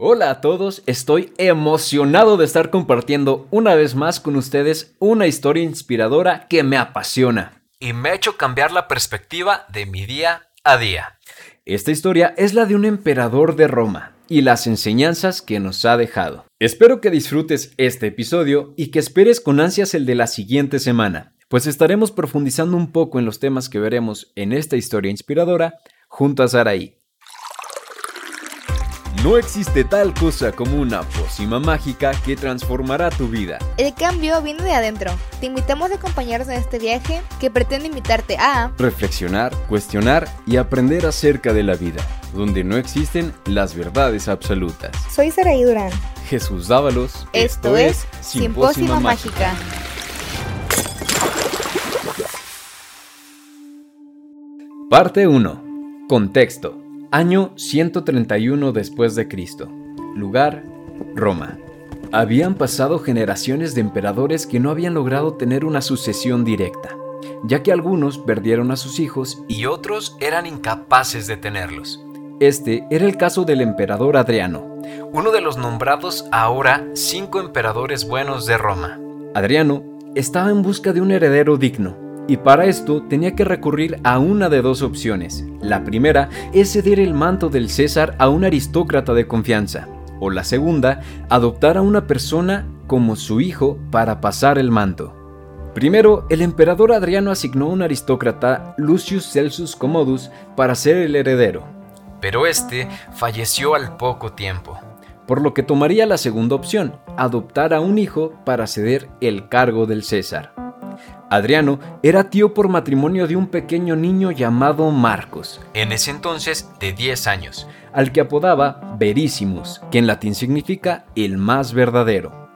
Hola a todos, estoy emocionado de estar compartiendo una vez más con ustedes una historia inspiradora que me apasiona y me ha hecho cambiar la perspectiva de mi día a día. Esta historia es la de un emperador de Roma y las enseñanzas que nos ha dejado. Espero que disfrutes este episodio y que esperes con ansias el de la siguiente semana, pues estaremos profundizando un poco en los temas que veremos en esta historia inspiradora junto a Saraí. No existe tal cosa como una pócima mágica que transformará tu vida. El cambio viene de adentro. Te invitamos a acompañarnos en este viaje que pretende invitarte a reflexionar, cuestionar y aprender acerca de la vida, donde no existen las verdades absolutas. Soy Saraí Durán. Jesús Dávalos. Esto, es Simpósima Mágica. Parte 1. Contexto. Año 131 después de Cristo. Lugar: Roma. Habían pasado generaciones de emperadores que no habían logrado tener una sucesión directa, ya que algunos perdieron a sus hijos y otros eran incapaces de tenerlos. Este era el caso del emperador Adriano, uno de los nombrados ahora cinco emperadores buenos de Roma. Adriano estaba en busca de un heredero digno, y para esto tenía que recurrir a una de dos opciones. La primera es ceder el manto del César a un aristócrata de confianza, o la segunda, adoptar a una persona como su hijo para pasar el manto. Primero, el emperador Adriano asignó a un aristócrata, Lucius Celsus Commodus, para ser el heredero. Pero este falleció al poco tiempo. Por lo que tomaría la segunda opción, adoptar a un hijo para ceder el cargo del César. Adriano era tío por matrimonio de un pequeño niño llamado Marcos, en ese entonces de 10 años, al que apodaba Verísimos, que en latín significa el más verdadero.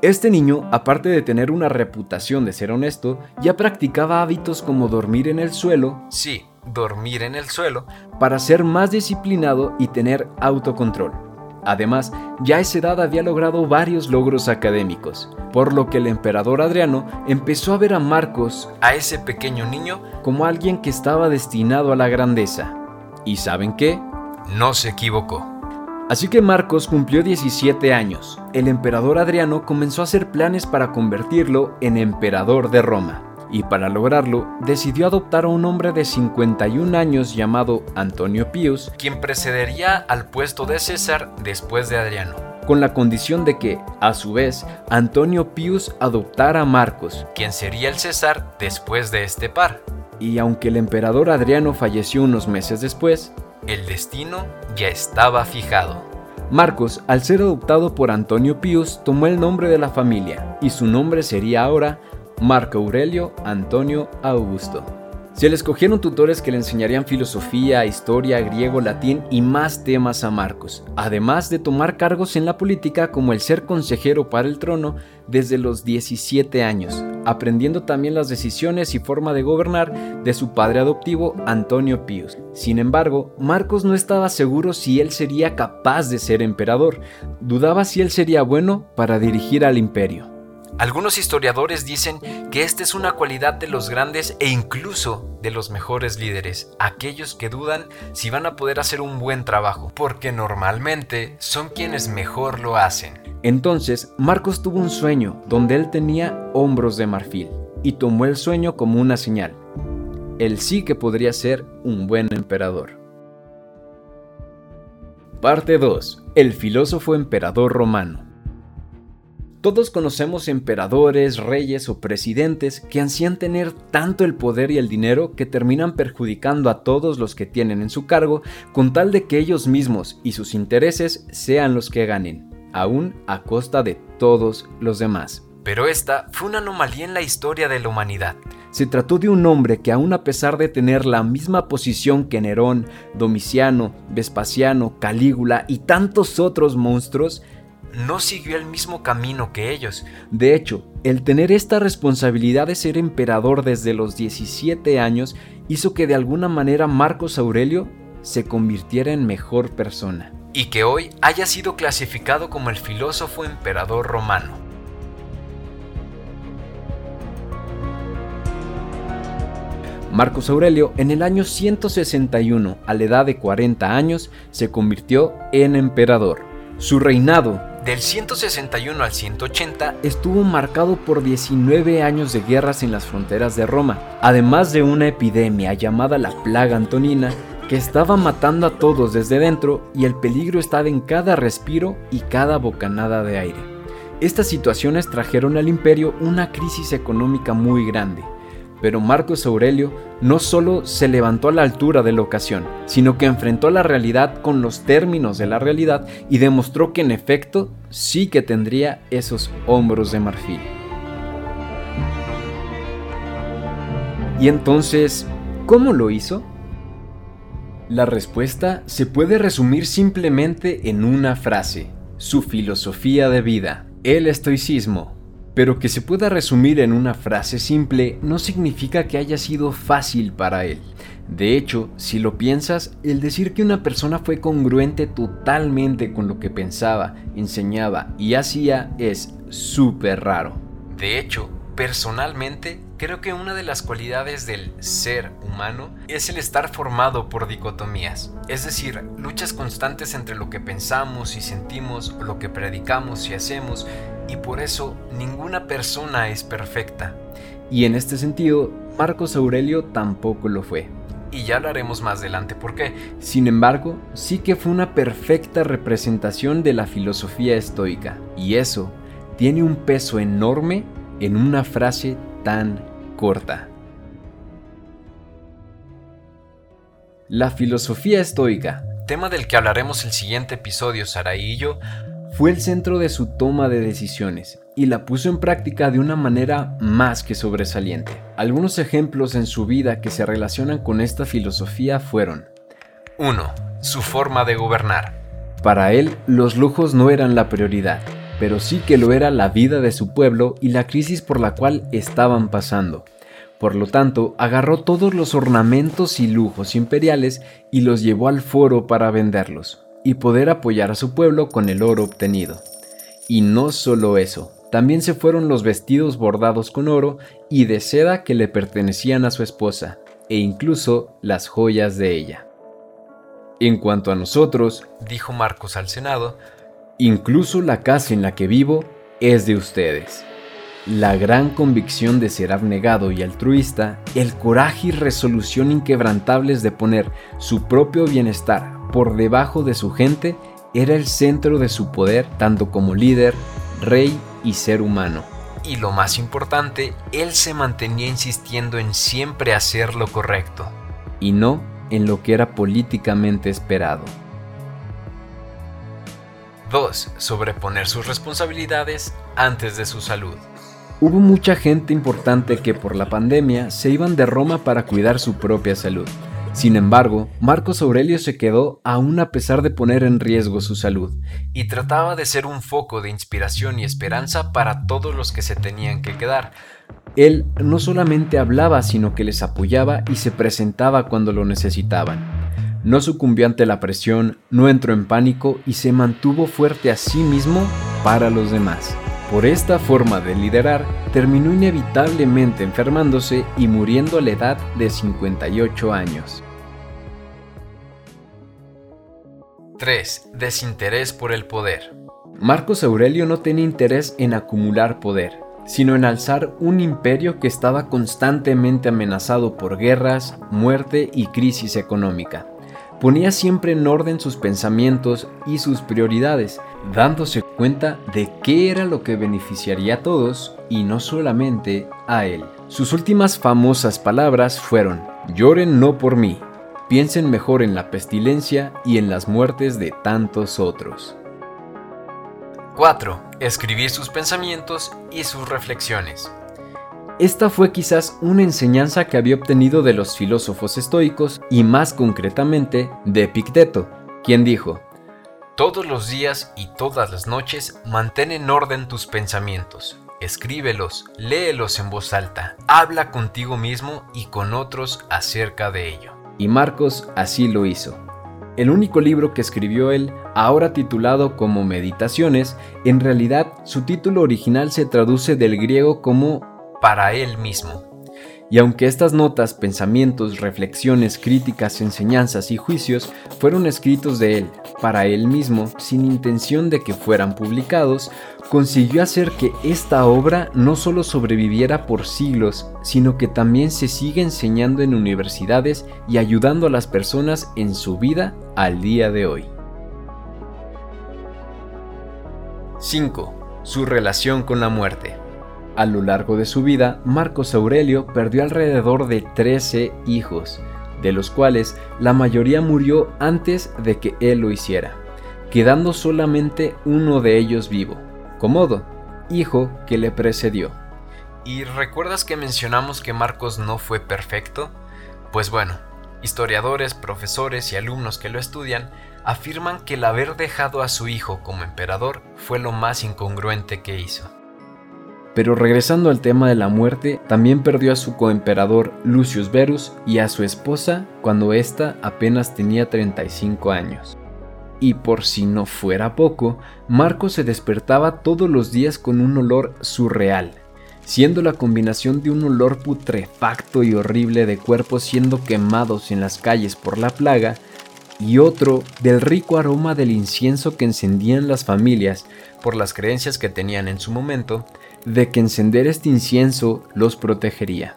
Este niño, aparte de tener una reputación de ser honesto, ya practicaba hábitos como dormir en el suelo, sí, dormir en el suelo, para ser más disciplinado y tener autocontrol. Además, ya a esa edad había logrado varios logros académicos, por lo que el emperador Adriano empezó a ver a Marcos, a ese pequeño niño, como alguien que estaba destinado a la grandeza. ¿Y saben qué? No se equivocó. Así que Marcos cumplió 17 años. El emperador Adriano comenzó a hacer planes para convertirlo en emperador de Roma y para lograrlo decidió adoptar a un hombre de 51 años llamado Antonio Pius, quien precedería al puesto de César después de Adriano. Con la condición de que, a su vez, Antonio Pius adoptara a Marcos, quien sería el César después de este par. Y aunque el emperador Adriano falleció unos meses después, el destino ya estaba fijado. Marcos, al ser adoptado por Antonio Pius, tomó el nombre de la familia, y su nombre sería ahora Marco Aurelio Antonio Augusto. Se le escogieron tutores que le enseñarían filosofía, historia, griego, latín y más temas a Marcos, además de tomar cargos en la política como el ser consejero para el trono desde los 17 años, aprendiendo también las decisiones y forma de gobernar de su padre adoptivo Antonio Pius. Sin embargo, Marcos no estaba seguro si él sería capaz de ser emperador, dudaba si él sería bueno para dirigir al imperio. Algunos historiadores dicen que esta es una cualidad de los grandes e incluso de los mejores líderes, aquellos que dudan si van a poder hacer un buen trabajo, porque normalmente son quienes mejor lo hacen. Entonces, Marcos tuvo un sueño donde él tenía hombros de marfil y tomó el sueño como una señal. Él sí que podría ser un buen emperador. Parte 2. El filósofo emperador romano. Todos conocemos emperadores, reyes o presidentes que ansían tener tanto el poder y el dinero que terminan perjudicando a todos los que tienen en su cargo con tal de que ellos mismos y sus intereses sean los que ganen, aún a costa de todos los demás. Pero esta fue una anomalía en la historia de la humanidad. Se trató de un hombre que aún a pesar de tener la misma posición que Nerón, Domiciano, Vespasiano, Calígula y tantos otros monstruos, no siguió el mismo camino que ellos. De hecho, el tener esta responsabilidad de ser emperador desde los 17 años hizo que de alguna manera Marcos Aurelio se convirtiera en mejor persona. Y que hoy haya sido clasificado como el filósofo emperador romano. Marcos Aurelio en el año 161, a la edad de 40 años, se convirtió en emperador Su reinado, del 161 al 180, estuvo marcado por 19 años de guerras en las fronteras de Roma, además de una epidemia llamada la plaga antonina que estaba matando a todos desde dentro y el peligro estaba en cada respiro y cada bocanada de aire. Estas situaciones trajeron al imperio una crisis económica muy grande, pero Marcos Aurelio no solo se levantó a la altura de la ocasión, sino que enfrentó la realidad con los términos de la realidad y demostró que en efecto sí que tendría esos hombros de marfil. Y entonces, ¿cómo lo hizo? La respuesta se puede resumir simplemente en una frase, su filosofía de vida, el estoicismo. Pero que se pueda resumir en una frase simple no significa que haya sido fácil para él. De hecho, si lo piensas, el decir que una persona fue congruente totalmente con lo que pensaba, enseñaba y hacía es súper raro. De hecho, personalmente Creo que una de las cualidades del ser humano es el estar formado por dicotomías, es decir, luchas constantes entre lo que pensamos y sentimos, lo que predicamos y hacemos, y por eso ninguna persona es perfecta. Y en este sentido, Marcos Aurelio tampoco lo fue. Y ya hablaremos más adelante por qué. Sin embargo, sí que fue una perfecta representación de la filosofía estoica, y eso tiene un peso enorme en una frase tan corta. La filosofía estoica, tema del que hablaremos el siguiente episodio, Saraí y yo, fue el centro de su toma de decisiones y la puso en práctica de una manera más que sobresaliente. Algunos ejemplos en su vida que se relacionan con esta filosofía fueron 1. Su forma de gobernar. Para él, los lujos no eran la prioridad, pero sí que lo era la vida de su pueblo y la crisis por la cual estaban pasando. Por lo tanto, agarró todos los ornamentos y lujos imperiales y los llevó al foro para venderlos, y poder apoyar a su pueblo con el oro obtenido. Y no solo eso, también se fueron los vestidos bordados con oro y de seda que le pertenecían a su esposa, e incluso las joyas de ella. En cuanto a nosotros, dijo Marcos al Senado, Incluso la casa en la que vivo es de ustedes. La gran convicción de ser abnegado y altruista, el coraje y resolución inquebrantables de poner su propio bienestar por debajo de su gente era el centro de su poder tanto como líder, rey y ser humano. Y lo más importante, él se mantenía insistiendo en siempre hacer lo correcto. Y no en lo que era políticamente esperado. 2. Sobreponer sus responsabilidades antes de su salud. Hubo mucha gente importante que por la pandemia se iban de Roma para cuidar su propia salud. Sin embargo, Marcos Aurelio se quedó aún a pesar de poner en riesgo su salud. Y trataba de ser un foco de inspiración y esperanza para todos los que se tenían que quedar. Él no solamente hablaba, sino que les apoyaba y se presentaba cuando lo necesitaban. No sucumbió ante la presión, no entró en pánico y se mantuvo fuerte a sí mismo para los demás. Por esta forma de liderar, terminó inevitablemente enfermándose y muriendo a la edad de 58 años. 3. Desinterés por el poder. Marcos Aurelio no tenía interés en acumular poder, sino en alzar un imperio que estaba constantemente amenazado por guerras, muerte y crisis económica ponía siempre en orden sus pensamientos y sus prioridades, dándose cuenta de qué era lo que beneficiaría a todos y no solamente a él. Sus últimas famosas palabras fueron, lloren no por mí, piensen mejor en la pestilencia y en las muertes de tantos otros. 4. Escribir sus pensamientos y sus reflexiones. Esta fue quizás una enseñanza que había obtenido de los filósofos estoicos y más concretamente de Epicteto, quien dijo, Todos los días y todas las noches mantén en orden tus pensamientos, escríbelos, léelos en voz alta, habla contigo mismo y con otros acerca de ello. Y Marcos así lo hizo. El único libro que escribió él, ahora titulado como Meditaciones, en realidad su título original se traduce del griego como para él mismo. Y aunque estas notas, pensamientos, reflexiones, críticas, enseñanzas y juicios fueron escritos de él, para él mismo, sin intención de que fueran publicados, consiguió hacer que esta obra no solo sobreviviera por siglos, sino que también se siga enseñando en universidades y ayudando a las personas en su vida al día de hoy. 5. Su relación con la muerte. A lo largo de su vida, Marcos Aurelio perdió alrededor de 13 hijos, de los cuales la mayoría murió antes de que él lo hiciera, quedando solamente uno de ellos vivo, Comodo, hijo que le precedió. ¿Y recuerdas que mencionamos que Marcos no fue perfecto? Pues bueno, historiadores, profesores y alumnos que lo estudian afirman que el haber dejado a su hijo como emperador fue lo más incongruente que hizo. Pero regresando al tema de la muerte, también perdió a su coemperador Lucius Verus y a su esposa cuando ésta apenas tenía 35 años. Y por si no fuera poco, Marco se despertaba todos los días con un olor surreal, siendo la combinación de un olor putrefacto y horrible de cuerpos siendo quemados en las calles por la plaga, y otro del rico aroma del incienso que encendían las familias por las creencias que tenían en su momento, de que encender este incienso los protegería.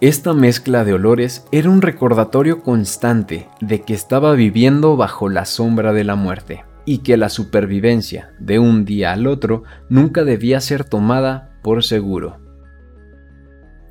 Esta mezcla de olores era un recordatorio constante de que estaba viviendo bajo la sombra de la muerte y que la supervivencia de un día al otro nunca debía ser tomada por seguro.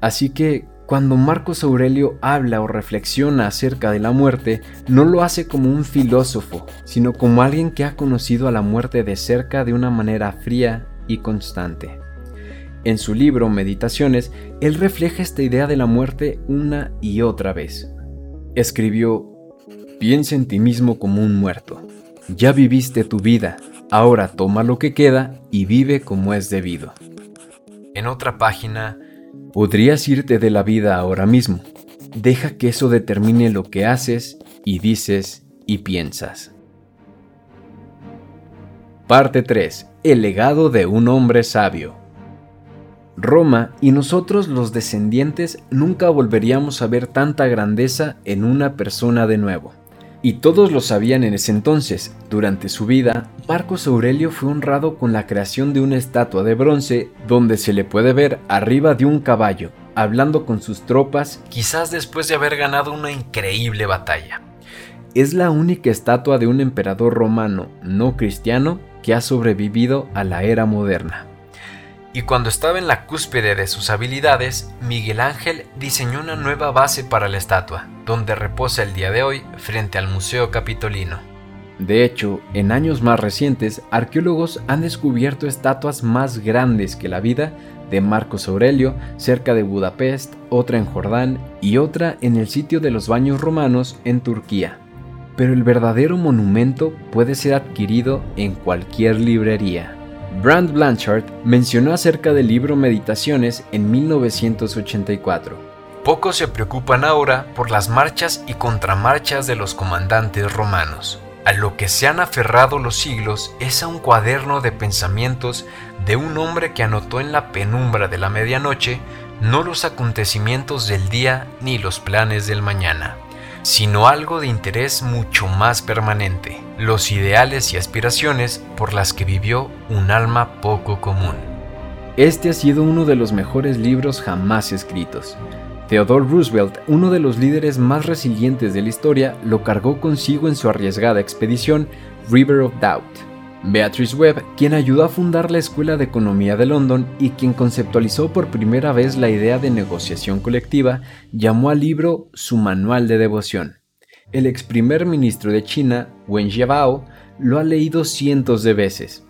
Así que cuando Marcos Aurelio habla o reflexiona acerca de la muerte, no lo hace como un filósofo, sino como alguien que ha conocido a la muerte de cerca de una manera fría y constante. En su libro Meditaciones, él refleja esta idea de la muerte una y otra vez. Escribió, piensa en ti mismo como un muerto. Ya viviste tu vida, ahora toma lo que queda y vive como es debido. En otra página, podrías irte de la vida ahora mismo. Deja que eso determine lo que haces y dices y piensas. Parte 3. El legado de un hombre sabio. Roma y nosotros los descendientes nunca volveríamos a ver tanta grandeza en una persona de nuevo. Y todos lo sabían en ese entonces. Durante su vida, Marcos Aurelio fue honrado con la creación de una estatua de bronce donde se le puede ver arriba de un caballo, hablando con sus tropas, quizás después de haber ganado una increíble batalla. Es la única estatua de un emperador romano no cristiano que ha sobrevivido a la era moderna. Y cuando estaba en la cúspide de sus habilidades, Miguel Ángel diseñó una nueva base para la estatua, donde reposa el día de hoy frente al Museo Capitolino. De hecho, en años más recientes, arqueólogos han descubierto estatuas más grandes que la vida de Marcos Aurelio cerca de Budapest, otra en Jordán y otra en el sitio de los baños romanos en Turquía. Pero el verdadero monumento puede ser adquirido en cualquier librería. Brand Blanchard mencionó acerca del libro Meditaciones en 1984. Pocos se preocupan ahora por las marchas y contramarchas de los comandantes romanos. A lo que se han aferrado los siglos es a un cuaderno de pensamientos de un hombre que anotó en la penumbra de la medianoche no los acontecimientos del día ni los planes del mañana, sino algo de interés mucho más permanente, los ideales y aspiraciones por las que vivió un alma poco común. Este ha sido uno de los mejores libros jamás escritos. Theodore Roosevelt, uno de los líderes más resilientes de la historia, lo cargó consigo en su arriesgada expedición River of Doubt Beatrice Webb, quien ayudó a fundar la Escuela de Economía de London y quien conceptualizó por primera vez la idea de negociación colectiva, llamó al libro su manual de devoción. El ex primer ministro de China, Wen Jiabao, lo ha leído cientos de veces.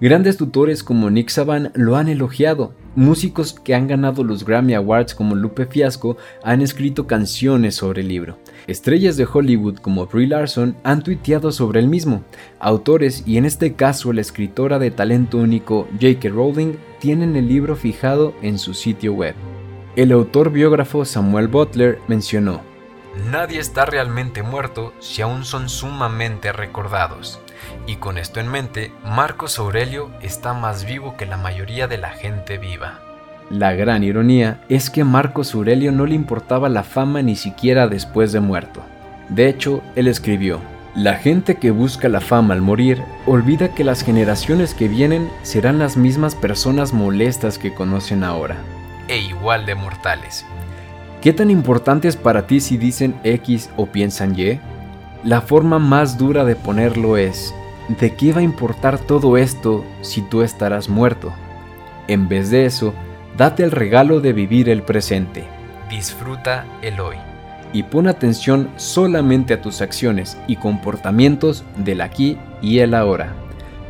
Grandes tutores como Nick Saban lo han elogiado. Músicos que han ganado los Grammy Awards como Lupe Fiasco han escrito canciones sobre el libro. Estrellas de Hollywood como Brie Larson han tuiteado sobre el mismo. Autores, y en este caso la escritora de talento único J.K. Rowling, tienen el libro fijado en su sitio web. El autor biógrafo Samuel Butler mencionó, Nadie está realmente muerto si aún son sumamente recordados. Y con esto en mente, Marcos Aurelio está más vivo que la mayoría de la gente viva. La gran ironía es que Marcos Aurelio no le importaba la fama ni siquiera después de muerto. De hecho, él escribió, la gente que busca la fama al morir olvida que las generaciones que vienen serán las mismas personas molestas que conocen ahora. E igual de mortales. ¿Qué tan importante es para ti si dicen X o piensan Y? La forma más dura de ponerlo es, ¿de qué va a importar todo esto si tú estarás muerto? En vez de eso, date el regalo de vivir el presente. Disfruta el hoy y pon atención solamente a tus acciones y comportamientos del aquí y el ahora.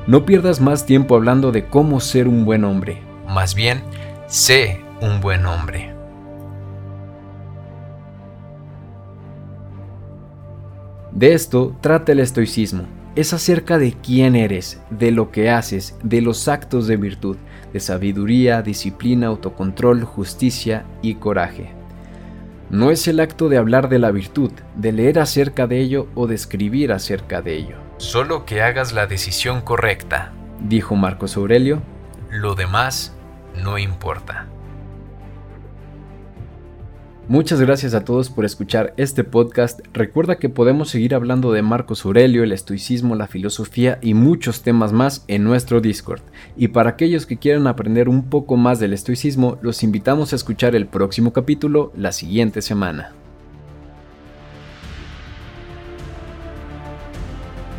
No pierdas más tiempo hablando de cómo ser un buen hombre. Más bien, sé un buen hombre. De esto trata el estoicismo. Es acerca de quién eres, de lo que haces, de los actos de virtud, de sabiduría, disciplina, autocontrol, justicia y coraje. No es el acto de hablar de la virtud, de leer acerca de ello o de escribir acerca de ello. Solo que hagas la decisión correcta, dijo Marcos Aurelio. Lo demás no importa. Muchas gracias a todos por escuchar este podcast. Recuerda que podemos seguir hablando de Marcos Aurelio, el estoicismo, la filosofía y muchos temas más en nuestro Discord. Y para aquellos que quieran aprender un poco más del estoicismo, los invitamos a escuchar el próximo capítulo la siguiente semana.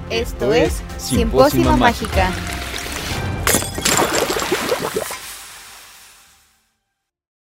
Esto es Simpósima Mágica.